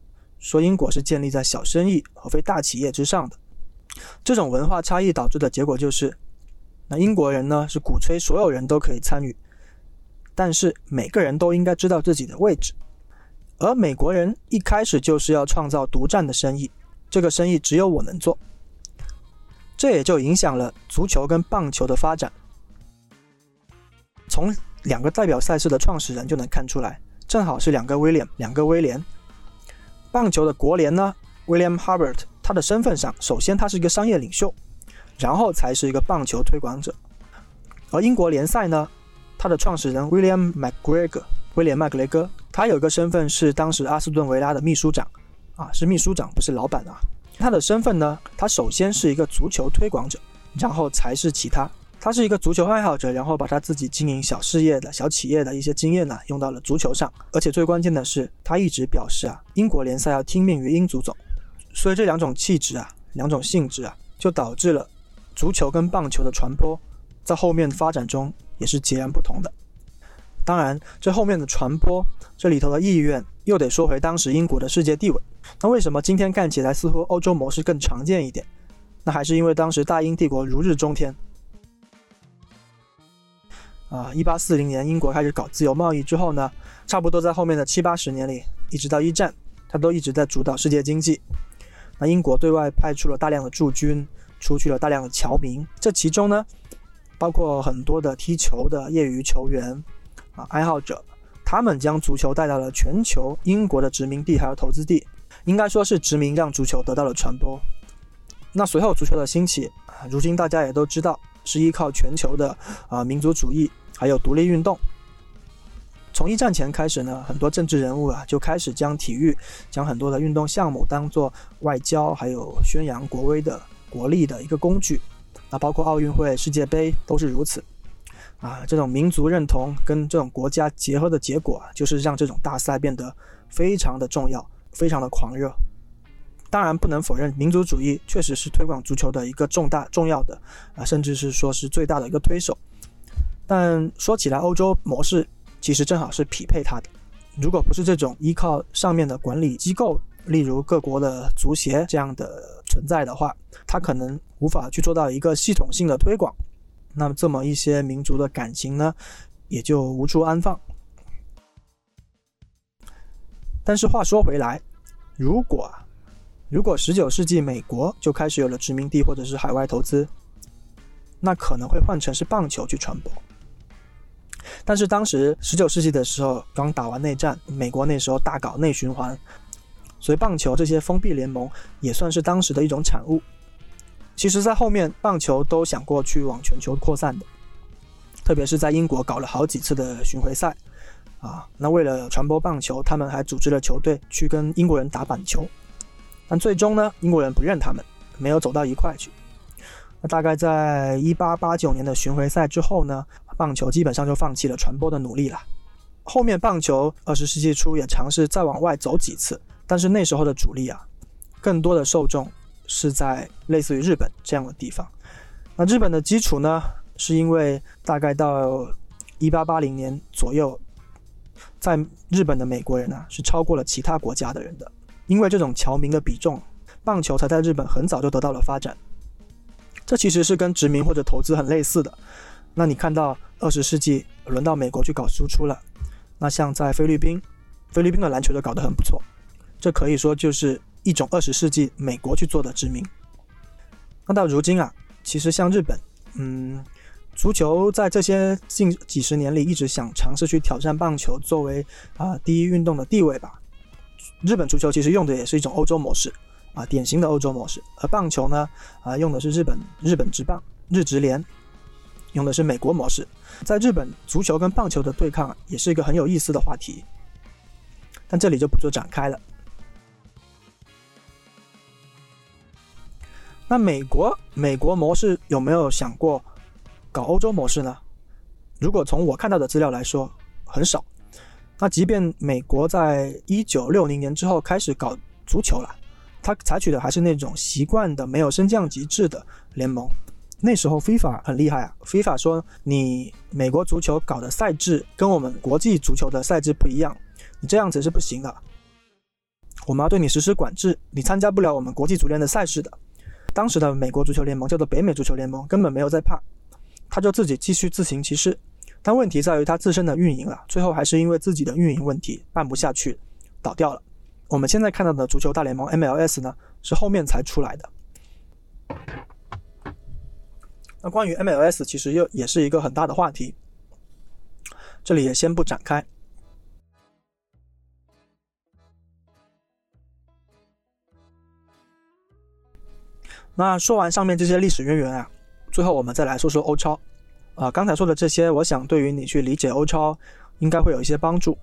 说英国是建立在小生意而非大企业之上的。这种文化差异导致的结果就是，那英国人呢是鼓吹所有人都可以参与，但是每个人都应该知道自己的位置，而美国人一开始就是要创造独占的生意，这个生意只有我能做，这也就影响了足球跟棒球的发展。从两个代表赛事的创始人就能看出来，正好是两个威廉，两个威廉。棒球的国联呢，William Herbert 他的身份上，首先他是一个商业领袖，然后才是一个棒球推广者。而英国联赛呢，他的创始人 William McGregor，威廉麦格雷戈，他有一个身份是当时阿斯顿维拉的秘书长，啊，是秘书长，不是老板啊。他的身份呢，他首先是一个足球推广者，然后才是其他。他是一个足球爱好者，然后把他自己经营小事业的小企业的一些经验呢，用到了足球上。而且最关键的是，他一直表示啊，英国联赛要听命于英足总。所以这两种气质啊，两种性质啊，就导致了足球跟棒球的传播在后面发展中也是截然不同的。当然，这后面的传播这里头的意愿又得说回当时英国的世界地位。那为什么今天看起来似乎欧洲模式更常见一点？那还是因为当时大英帝国如日中天。啊，一八四零年英国开始搞自由贸易之后呢，差不多在后面的七八十年里，一直到一战，他都一直在主导世界经济。那英国对外派出了大量的驻军，出去了大量的侨民，这其中呢，包括很多的踢球的业余球员啊，爱好者，他们将足球带到了全球英国的殖民地还有投资地，应该说是殖民让足球得到了传播。那随后足球的兴起啊，如今大家也都知道。是依靠全球的啊民族主义，还有独立运动。从一战前开始呢，很多政治人物啊就开始将体育、将很多的运动项目当做外交，还有宣扬国威的国力的一个工具。那包括奥运会、世界杯都是如此。啊，这种民族认同跟这种国家结合的结果，就是让这种大赛变得非常的重要，非常的狂热。当然不能否认，民族主义确实是推广足球的一个重大重要的啊，甚至是说是最大的一个推手。但说起来，欧洲模式其实正好是匹配它的。如果不是这种依靠上面的管理机构，例如各国的足协这样的存在的话，它可能无法去做到一个系统性的推广。那么这么一些民族的感情呢，也就无处安放。但是话说回来，如果如果十九世纪美国就开始有了殖民地或者是海外投资，那可能会换成是棒球去传播。但是当时十九世纪的时候刚打完内战，美国那时候大搞内循环，所以棒球这些封闭联盟也算是当时的一种产物。其实，在后面棒球都想过去往全球扩散的，特别是在英国搞了好几次的巡回赛，啊，那为了传播棒球，他们还组织了球队去跟英国人打板球，但最终呢，英国人不认他们，没有走到一块去。那大概在一八八九年的巡回赛之后呢，棒球基本上就放弃了传播的努力了。后面棒球二十世纪初也尝试再往外走几次，但是那时候的主力啊，更多的受众是在类似于日本这样的地方。那日本的基础呢，是因为大概到一八八零年左右，在日本的美国人呢是超过了其他国家的人的，因为这种侨民的比重，棒球才在日本很早就得到了发展。这其实是跟殖民或者投资很类似的。那你看到二十世纪轮到美国去搞输出了，那像在菲律宾，菲律宾的篮球就搞得很不错。这可以说就是一种二十世纪美国去做的殖民。那到如今啊，其实像日本，嗯，足球在这些近几十年里一直想尝试去挑战棒球作为啊第一运动的地位吧。日本足球其实用的也是一种欧洲模式。啊，典型的欧洲模式。而棒球呢，啊，用的是日本日本职棒日职联，用的是美国模式。在日本，足球跟棒球的对抗也是一个很有意思的话题，但这里就不做展开了。那美国美国模式有没有想过搞欧洲模式呢？如果从我看到的资料来说，很少。那即便美国在一九六零年之后开始搞足球了。他采取的还是那种习惯的没有升降级制的联盟。那时候 FIFA 很厉害啊，FIFA 说你美国足球搞的赛制跟我们国际足球的赛制不一样，你这样子是不行的。我们要对你实施管制，你参加不了我们国际足联的赛事的。当时的美国足球联盟叫做北美足球联盟，根本没有在怕，他就自己继续自行其事。但问题在于他自身的运营啊，最后还是因为自己的运营问题办不下去，倒掉了。我们现在看到的足球大联盟 MLS 呢，是后面才出来的。那关于 MLS，其实又也是一个很大的话题，这里也先不展开。那说完上面这些历史渊源啊，最后我们再来说说欧超。啊，刚才说的这些，我想对于你去理解欧超，应该会有一些帮助。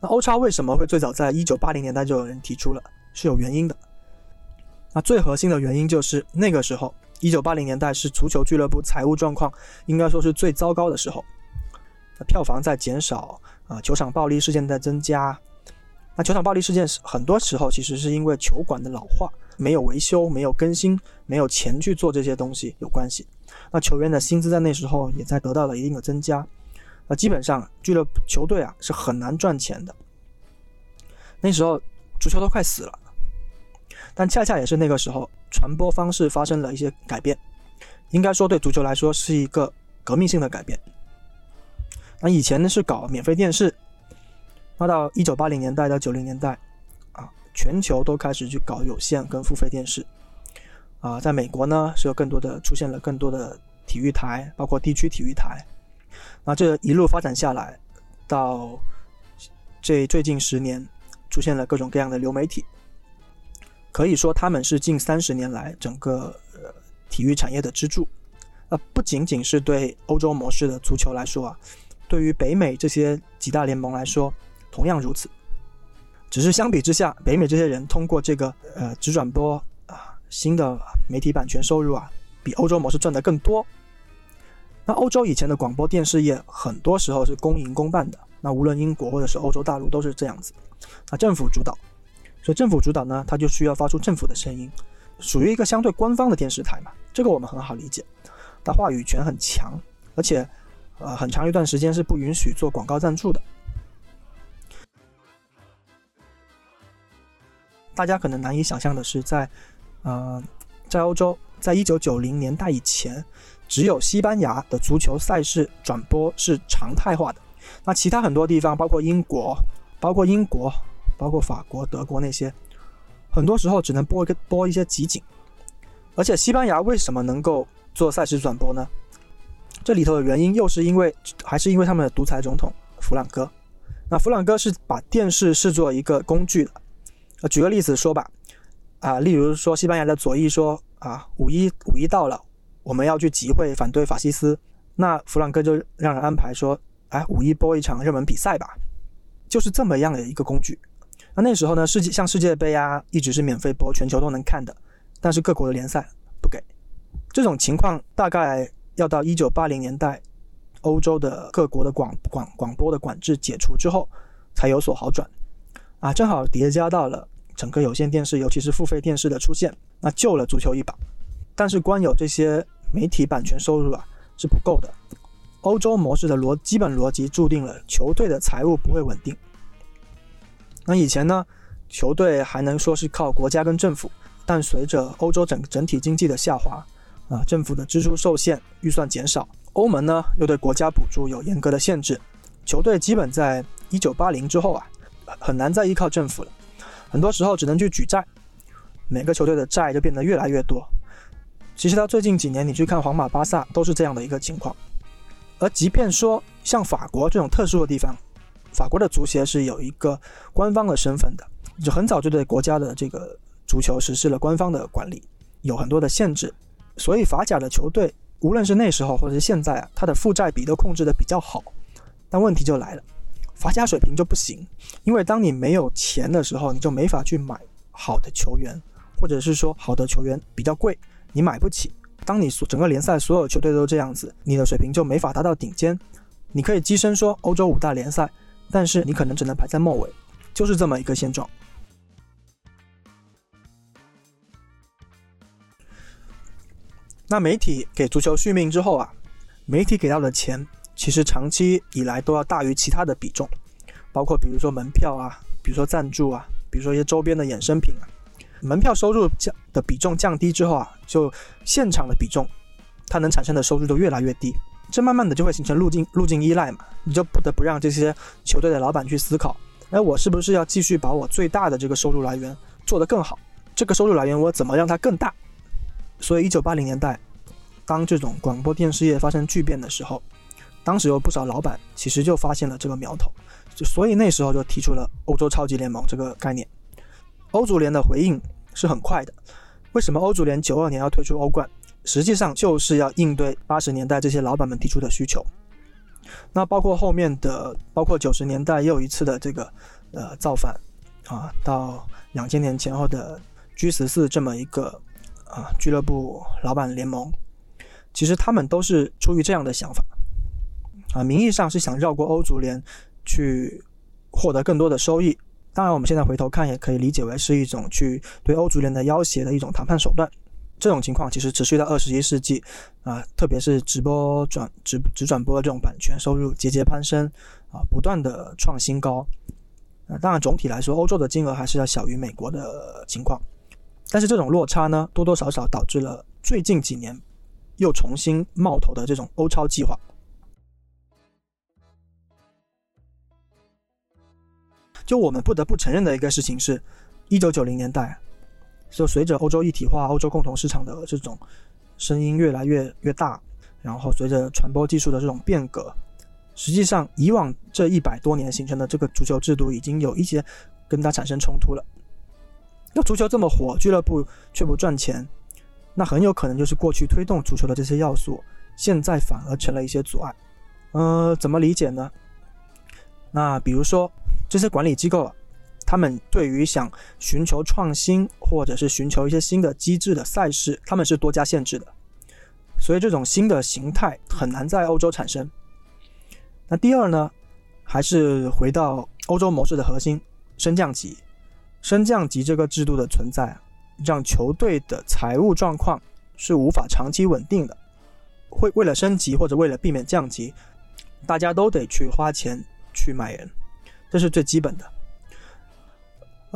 那欧超为什么会最早在一九八零年代就有人提出了？是有原因的。那最核心的原因就是那个时候，一九八零年代是足球俱乐部财务状况应该说是最糟糕的时候。那票房在减少，啊，球场暴力事件在增加。那球场暴力事件是很多时候其实是因为球馆的老化，没有维修、没有更新、没有钱去做这些东西有关系。那球员的薪资在那时候也在得到了一定的增加。那基本上俱乐部球队啊是很难赚钱的。那时候足球都快死了，但恰恰也是那个时候传播方式发生了一些改变，应该说对足球来说是一个革命性的改变。那以前呢是搞免费电视，那到一九八零年代到九零年代啊，全球都开始去搞有线跟付费电视。啊，在美国呢是有更多的出现了更多的体育台，包括地区体育台。那这一路发展下来，到这最近十年，出现了各种各样的流媒体，可以说他们是近三十年来整个呃体育产业的支柱。那不仅仅是对欧洲模式的足球来说啊，对于北美这些几大联盟来说同样如此。只是相比之下，北美这些人通过这个呃直转播啊新的媒体版权收入啊，比欧洲模式赚得更多。那欧洲以前的广播电视业很多时候是公营公办的，那无论英国或者是欧洲大陆都是这样子，那政府主导，所以政府主导呢，它就需要发出政府的声音，属于一个相对官方的电视台嘛，这个我们很好理解，它话语权很强，而且，呃，很长一段时间是不允许做广告赞助的。大家可能难以想象的是，在，呃，在欧洲，在一九九零年代以前。只有西班牙的足球赛事转播是常态化的，那其他很多地方，包括英国、包括英国、包括法国、德国那些，很多时候只能播一个播一些集锦。而且西班牙为什么能够做赛事转播呢？这里头的原因又是因为还是因为他们的独裁总统弗朗哥。那弗朗哥是把电视视作一个工具的。呃，举个例子说吧，啊，例如说西班牙的左翼说啊，五一五一到了，我们要去集会反对法西斯，那弗朗哥就让人安排说，哎，五一播一场热门比赛吧，就是这么样的一个工具。那那时候呢，世界像世界杯啊，一直是免费播，全球都能看的，但是各国的联赛不给。这种情况大概要到一九八零年代，欧洲的各国的广广广播的管制解除之后，才有所好转。啊，正好叠加到了整个有线电视，尤其是付费电视的出现，那救了足球一把。但是光有这些媒体版权收入啊是不够的。欧洲模式的逻基本逻辑注定了球队的财务不会稳定。那以前呢，球队还能说是靠国家跟政府，但随着欧洲整整体经济的下滑，啊，政府的支出受限，预算减少，欧盟呢又对国家补助有严格的限制，球队基本在一九八零之后啊。很难再依靠政府了，很多时候只能去举债，每个球队的债就变得越来越多。其实到最近几年，你去看皇马、巴萨都是这样的一个情况。而即便说像法国这种特殊的地方，法国的足协是有一个官方的身份的，就很早就对国家的这个足球实施了官方的管理，有很多的限制。所以法甲的球队，无论是那时候或者是现在啊，它的负债比都控制的比较好。但问题就来了。法甲水平就不行，因为当你没有钱的时候，你就没法去买好的球员，或者是说好的球员比较贵，你买不起。当你所整个联赛所有球队都这样子，你的水平就没法达到顶尖。你可以跻身说欧洲五大联赛，但是你可能只能排在末尾，就是这么一个现状。那媒体给足球续命之后啊，媒体给到的钱。其实长期以来都要大于其他的比重，包括比如说门票啊，比如说赞助啊，比如说一些周边的衍生品啊。门票收入降的比重降低之后啊，就现场的比重，它能产生的收入就越来越低。这慢慢的就会形成路径路径依赖嘛，你就不得不让这些球队的老板去思考，哎，我是不是要继续把我最大的这个收入来源做得更好？这个收入来源我怎么让它更大？所以一九八零年代，当这种广播电视业发生巨变的时候。当时有不少老板其实就发现了这个苗头，就所以那时候就提出了欧洲超级联盟这个概念。欧足联的回应是很快的。为什么欧足联九二年要推出欧冠？实际上就是要应对八十年代这些老板们提出的需求。那包括后面的，包括九十年代又一次的这个呃造反啊，到两千年前后的 G 十四这么一个啊俱乐部老板联盟，其实他们都是出于这样的想法。啊，名义上是想绕过欧足联，去获得更多的收益。当然，我们现在回头看，也可以理解为是一种去对欧足联的要挟的一种谈判手段。这种情况其实持续到二十一世纪，啊，特别是直播转直直转播的这种版权收入节节攀升，啊，不断的创新高。啊，当然总体来说，欧洲的金额还是要小于美国的情况。但是这种落差呢，多多少少导致了最近几年又重新冒头的这种欧超计划。就我们不得不承认的一个事情是，一九九零年代，就随着欧洲一体化、欧洲共同市场的这种声音越来越越大，然后随着传播技术的这种变革，实际上以往这一百多年形成的这个足球制度已经有一些跟它产生冲突了。那足球这么火，俱乐部却不赚钱，那很有可能就是过去推动足球的这些要素，现在反而成了一些阻碍。呃，怎么理解呢？那比如说。这些管理机构啊，他们对于想寻求创新或者是寻求一些新的机制的赛事，他们是多加限制的，所以这种新的形态很难在欧洲产生。那第二呢，还是回到欧洲模式的核心——升降级。升降级这个制度的存在，让球队的财务状况是无法长期稳定的，会为了升级或者为了避免降级，大家都得去花钱去买人。这是最基本的，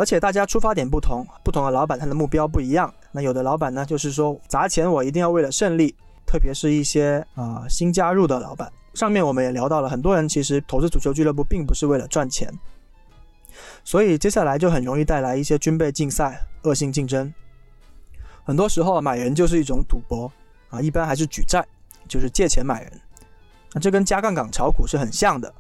而且大家出发点不同，不同的老板他的目标不一样。那有的老板呢，就是说砸钱我一定要为了胜利，特别是一些啊新加入的老板。上面我们也聊到了，很多人其实投资足球俱乐部并不是为了赚钱，所以接下来就很容易带来一些军备竞赛、恶性竞争。很多时候买人就是一种赌博啊，一般还是举债，就是借钱买人。那这跟加杠杆炒股是很像的。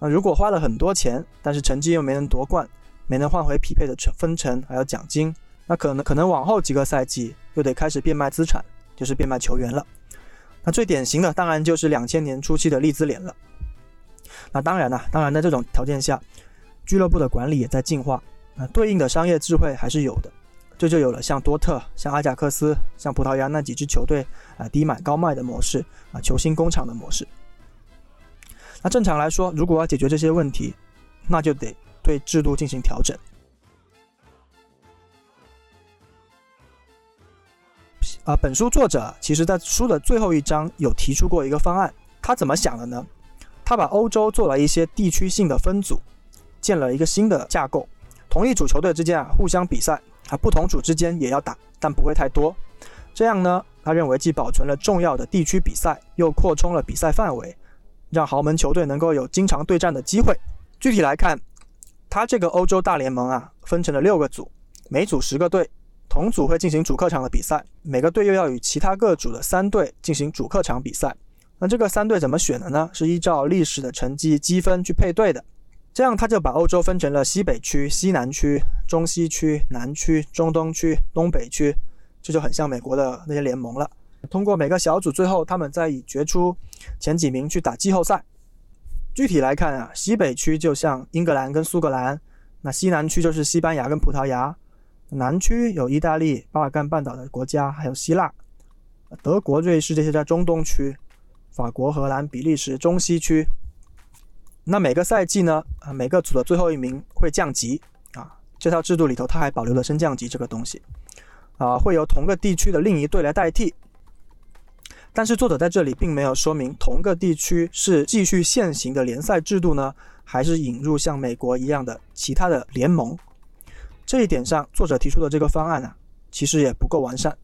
那如果花了很多钱，但是成绩又没能夺冠，没能换回匹配的成分成还有奖金，那可能可能往后几个赛季又得开始变卖资产，就是变卖球员了。那最典型的当然就是两千年初期的利兹联了。那当然呢，当然在这种条件下，俱乐部的管理也在进化，那对应的商业智慧还是有的，这就有了像多特、像阿贾克斯、像葡萄牙那几支球队啊低买高卖的模式啊球星工厂的模式。那正常来说，如果要解决这些问题，那就得对制度进行调整。啊，本书作者其实在书的最后一章有提出过一个方案，他怎么想的呢？他把欧洲做了一些地区性的分组，建了一个新的架构，同一组球队之间啊互相比赛啊，不同组之间也要打，但不会太多。这样呢，他认为既保存了重要的地区比赛，又扩充了比赛范围，让豪门球队能够有经常对战的机会。具体来看，他这个欧洲大联盟啊，分成了六个组，每组十个队。同组会进行主客场的比赛，每个队又要与其他各组的三队进行主客场比赛。那这个三队怎么选的呢？是依照历史的成绩积分去配对的。这样他就把欧洲分成了西北区、西南区、中西区、南区、中东区、东北区，这就很像美国的那些联盟了。通过每个小组，最后他们再以决出前几名去打季后赛。具体来看啊，西北区就像英格兰跟苏格兰，那西南区就是西班牙跟葡萄牙。南区有意大利、巴尔干半岛的国家，还有希腊、德国、瑞士这些在中东区，法国、荷兰、比利时中西区。那每个赛季呢，啊，每个组的最后一名会降级啊。这套制度里头，它还保留了升降级这个东西啊，会由同个地区的另一队来代替。但是作者在这里并没有说明同个地区是继续现行的联赛制度呢，还是引入像美国一样的其他的联盟。这一点上，作者提出的这个方案呢，其实也不够完善。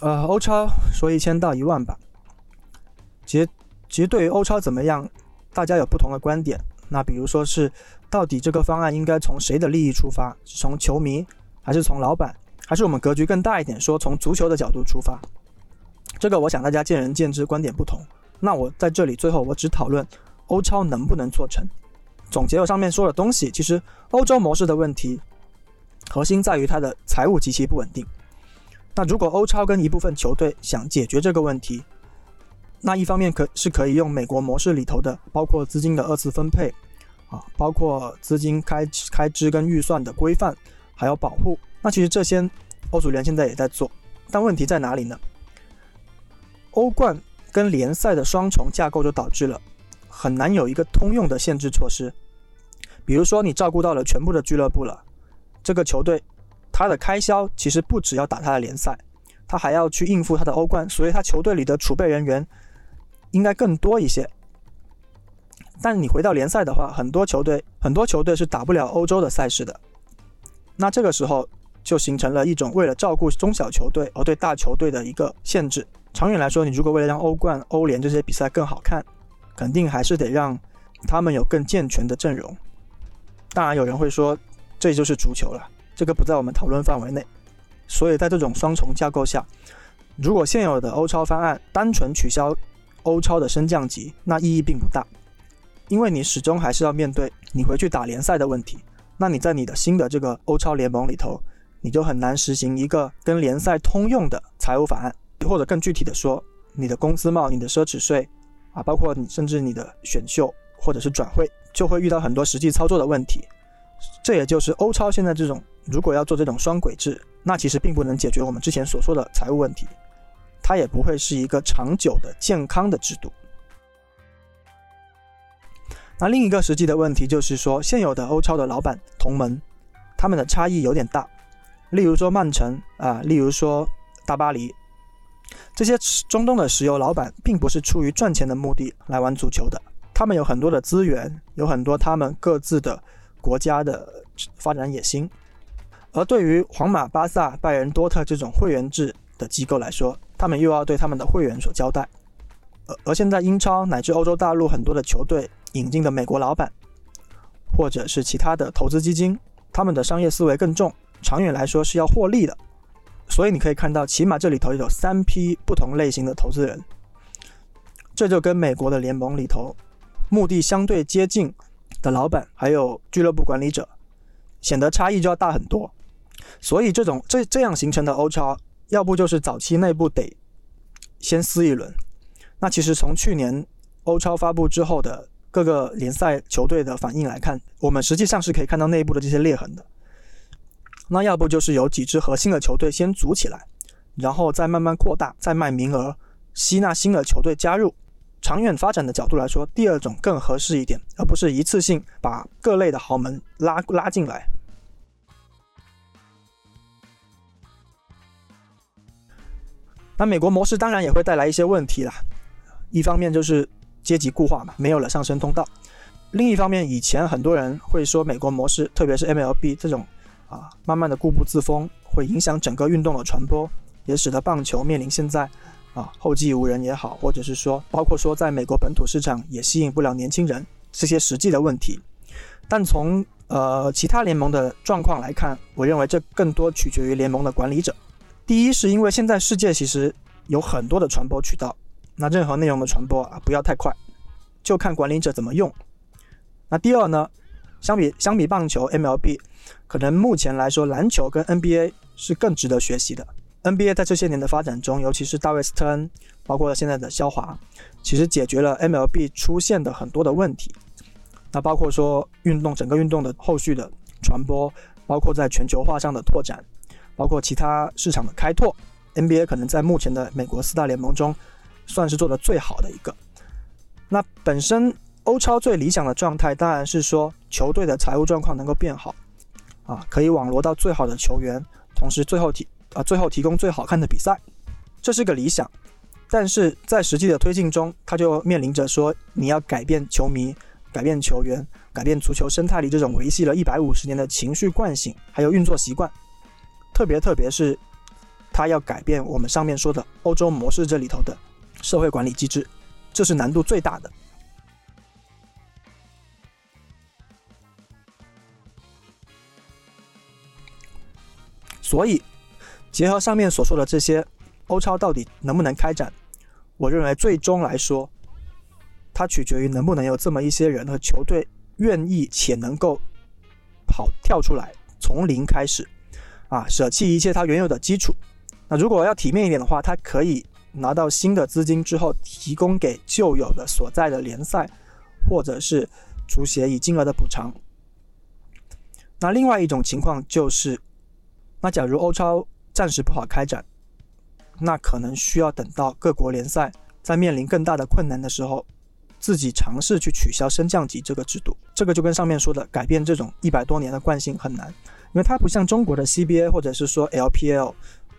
呃，欧超说一千到一万吧。其实，其实对于欧超怎么样，大家有不同的观点。那比如说是，到底这个方案应该从谁的利益出发？是从球迷，还是从老板，还是我们格局更大一点，说从足球的角度出发？这个我想大家见仁见智，观点不同。那我在这里最后我只讨论欧超能不能做成。总结我上面说的东西，其实欧洲模式的问题核心在于它的财务极其不稳定。那如果欧超跟一部分球队想解决这个问题，那一方面可是可以用美国模式里头的，包括资金的二次分配啊，包括资金开开支跟预算的规范，还有保护。那其实这些欧足联现在也在做，但问题在哪里呢？欧冠。跟联赛的双重架构就导致了很难有一个通用的限制措施。比如说，你照顾到了全部的俱乐部了，这个球队他的开销其实不只要打他的联赛，他还要去应付他的欧冠，所以他球队里的储备人员应该更多一些。但你回到联赛的话，很多球队很多球队是打不了欧洲的赛事的，那这个时候就形成了一种为了照顾中小球队而对大球队的一个限制。长远来说，你如果为了让欧冠、欧联这些比赛更好看，肯定还是得让他们有更健全的阵容。当然，有人会说，这就是足球了，这个不在我们讨论范围内。所以在这种双重架构下，如果现有的欧超方案单纯取消欧超的升降级，那意义并不大，因为你始终还是要面对你回去打联赛的问题。那你在你的新的这个欧超联盟里头，你就很难实行一个跟联赛通用的财务法案。或者更具体的说，你的工资帽、你的奢侈税啊，包括你甚至你的选秀或者是转会，就会遇到很多实际操作的问题。这也就是欧超现在这种，如果要做这种双轨制，那其实并不能解决我们之前所说的财务问题，它也不会是一个长久的健康的制度。那另一个实际的问题就是说，现有的欧超的老板同门，他们的差异有点大。例如说曼城啊，例如说大巴黎。这些中东的石油老板并不是出于赚钱的目的来玩足球的，他们有很多的资源，有很多他们各自的国家的发展野心。而对于皇马、巴萨、拜仁、多特这种会员制的机构来说，他们又要对他们的会员所交代。而而现在英超乃至欧洲大陆很多的球队引进的美国老板，或者是其他的投资基金，他们的商业思维更重，长远来说是要获利的。所以你可以看到，起码这里头有三批不同类型的投资人，这就跟美国的联盟里头目的相对接近的老板还有俱乐部管理者，显得差异就要大很多。所以这种这这样形成的欧超，要不就是早期内部得先撕一轮。那其实从去年欧超发布之后的各个联赛球队的反应来看，我们实际上是可以看到内部的这些裂痕的。那要不就是有几支核心的球队先组起来，然后再慢慢扩大，再卖名额，吸纳新的球队加入。长远发展的角度来说，第二种更合适一点，而不是一次性把各类的豪门拉拉进来。那美国模式当然也会带来一些问题啦，一方面就是阶级固化嘛，没有了上升通道；另一方面，以前很多人会说美国模式，特别是 MLB 这种啊，慢慢的固步自封，会影响整个运动的传播，也使得棒球面临现在啊后继无人也好，或者是说包括说在美国本土市场也吸引不了年轻人这些实际的问题。但从呃其他联盟的状况来看，我认为这更多取决于联盟的管理者。第一是因为现在世界其实有很多的传播渠道，那任何内容的传播啊不要太快，就看管理者怎么用。那第二呢，相比相比棒球 MLB，可能目前来说篮球跟 NBA 是更值得学习的。NBA 在这些年的发展中，尤其是大卫斯特恩，包括现在的肖华，其实解决了 MLB 出现的很多的问题。那包括说运动整个运动的后续的传播，包括在全球化上的拓展。包括其他市场的开拓，NBA 可能在目前的美国四大联盟中，算是做的最好的一个。那本身欧超最理想的状态，当然是说球队的财务状况能够变好，啊，可以网罗到最好的球员，同时最后提啊最后提供最好看的比赛，这是个理想。但是在实际的推进中，他就面临着说你要改变球迷、改变球员、改变足球生态里这种维系了一百五十年的情绪惯性，还有运作习惯。特别特别是，他要改变我们上面说的欧洲模式这里头的社会管理机制，这是难度最大的。所以，结合上面所说的这些，欧超到底能不能开展？我认为最终来说，它取决于能不能有这么一些人和球队愿意且能够跑跳出来，从零开始。啊，舍弃一切它原有的基础。那如果要体面一点的话，它可以拿到新的资金之后，提供给旧有的所在的联赛，或者是足协以金额的补偿。那另外一种情况就是，那假如欧超暂时不好开展，那可能需要等到各国联赛在面临更大的困难的时候，自己尝试去取消升降级这个制度。这个就跟上面说的，改变这种一百多年的惯性很难。因为它不像中国的 CBA 或者是说 LPL，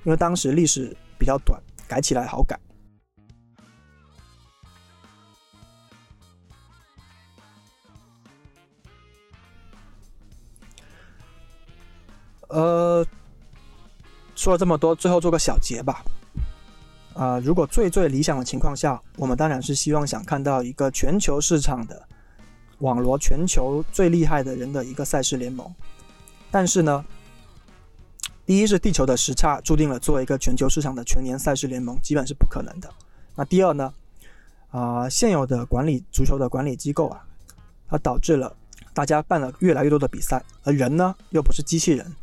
因为当时历史比较短，改起来好改。呃，说了这么多，最后做个小结吧。啊，如果最最理想的情况下，我们当然是希望想看到一个全球市场的网罗全球最厉害的人的一个赛事联盟。但是呢，第一是地球的时差注定了做一个全球市场的全年赛事联盟基本是不可能的。那第二呢，啊，现有的管理足球的管理机构啊，它导致了大家办了越来越多的比赛，而人呢又不是机器人，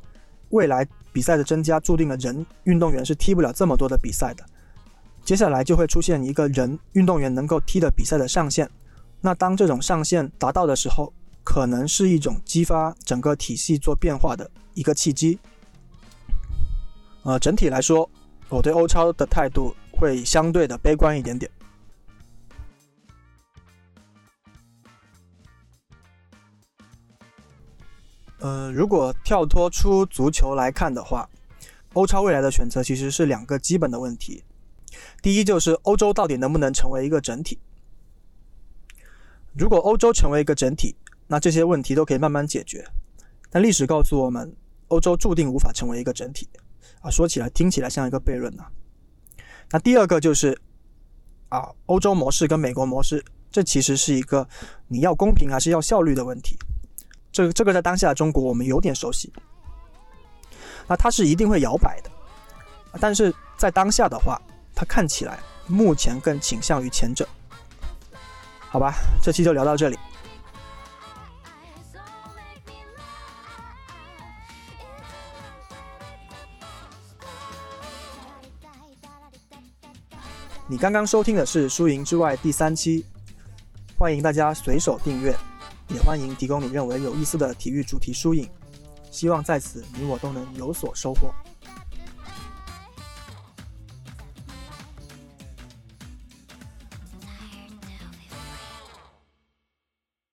未来比赛的增加注定了人运动员是踢不了这么多的比赛的。接下来就会出现一个人运动员能够踢的比赛的上限。那当这种上限达到的时候，可能是一种激发整个体系做变化的一个契机。呃，整体来说，我对欧超的态度会相对的悲观一点点。呃，如果跳脱出足球来看的话，欧超未来的选择其实是两个基本的问题。第一，就是欧洲到底能不能成为一个整体？如果欧洲成为一个整体，那这些问题都可以慢慢解决，但历史告诉我们，欧洲注定无法成为一个整体啊！说起来听起来像一个悖论呐。那第二个就是啊，欧洲模式跟美国模式，这其实是一个你要公平还是要效率的问题。这个这个在当下的中国我们有点熟悉。那它是一定会摇摆的，但是在当下的话，它看起来目前更倾向于前者。好吧，这期就聊到这里。你刚刚收听的是《输赢之外》第三期，欢迎大家随手订阅，也欢迎提供你认为有意思的体育主题输赢，希望在此你我都能有所收获。